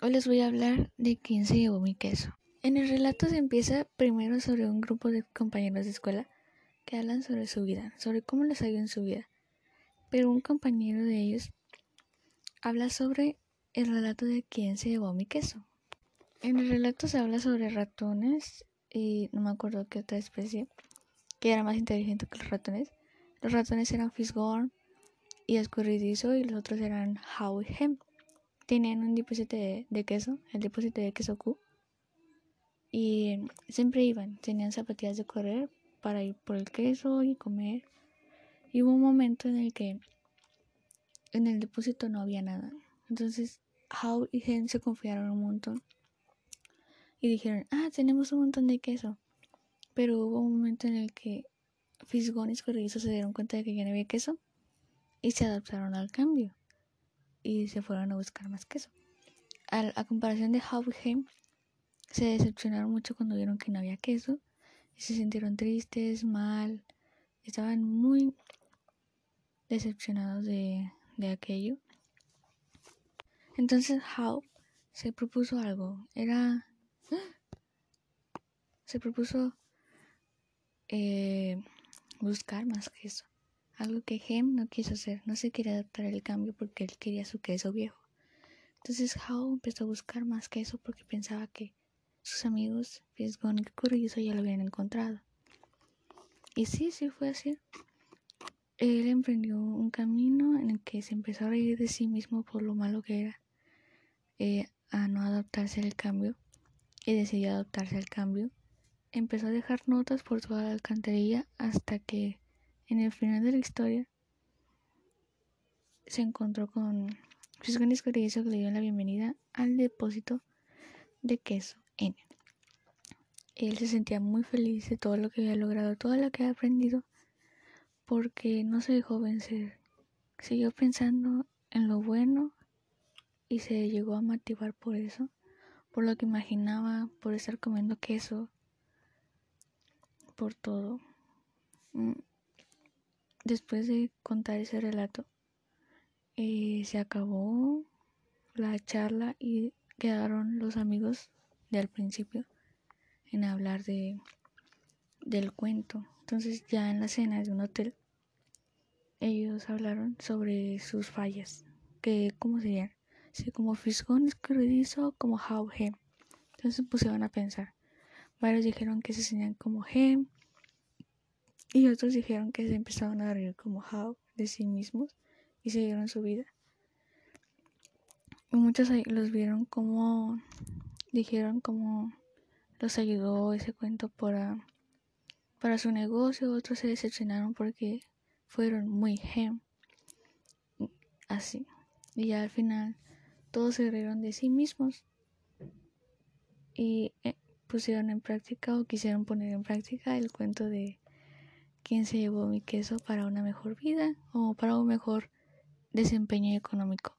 Hoy les voy a hablar de quién se llevó mi queso. En el relato se empieza primero sobre un grupo de compañeros de escuela que hablan sobre su vida, sobre cómo les ha ido en su vida. Pero un compañero de ellos habla sobre el relato de quién se llevó mi queso. En el relato se habla sobre ratones y no me acuerdo qué otra especie que era más inteligente que los ratones. Los ratones eran Fisgorn y Escurridizo y los otros eran How y Hem. Tenían un depósito de, queso, el depósito de queso Q. Y siempre iban, tenían zapatillas de correr para ir por el queso y comer. Y hubo un momento en el que en el depósito no había nada. Entonces How y Hem se confiaron un montón. Y dijeron, ah, tenemos un montón de queso. Pero hubo un momento en el que Fisgón y Escurridizo se dieron cuenta de que ya no había queso y se adaptaron al cambio y se fueron a buscar más queso. A, comparación de Hauheim, se decepcionaron mucho cuando vieron que no había queso y se sintieron tristes, mal, estaban muy decepcionados de, de aquello. Entonces How se propuso algo, era... Se propuso eh, buscar más queso. Algo que Hem no quiso hacer, no se quería adaptar al cambio porque él quería su queso viejo. Entonces How empezó a buscar más queso porque pensaba que sus amigos Fisgón y Currizo ya lo habían encontrado. Y sí, sí fue así. Él emprendió un camino en el que se empezó a reír de sí mismo por lo malo que era eh, a no adaptarse al cambio y decidió adaptarse al cambio empezó a dejar notas por toda la alcantarilla hasta que en el final de la historia se encontró con Fisgones que le dio la bienvenida al depósito de queso N. Él se sentía muy feliz de todo lo que había logrado, todo lo que había aprendido, porque no se dejó vencer. Siguió pensando en lo bueno y se llegó a motivar por eso, por lo que imaginaba, por estar comiendo queso, por todo. Después de contar ese relato, eh, se acabó la charla y quedaron los amigos de al principio en hablar de del cuento. Entonces ya en la cena de un hotel ellos hablaron sobre sus fallas, que cómo serían, sí, como fisgón escurridizo, como he. Entonces pusieron a pensar. Varios dijeron que se enseñan como Hem y otros dijeron que se empezaron a reír como How de sí mismos y siguieron su vida. Y muchos los vieron como dijeron como los ayudó ese cuento para para su negocio, otros se decepcionaron porque fueron muy hem así. Y ya al final todos se rieron de sí mismos. Y eh, pusieron en práctica o quisieron poner en práctica el cuento de quién se llevó mi queso para una mejor vida o para un mejor desempeño económico.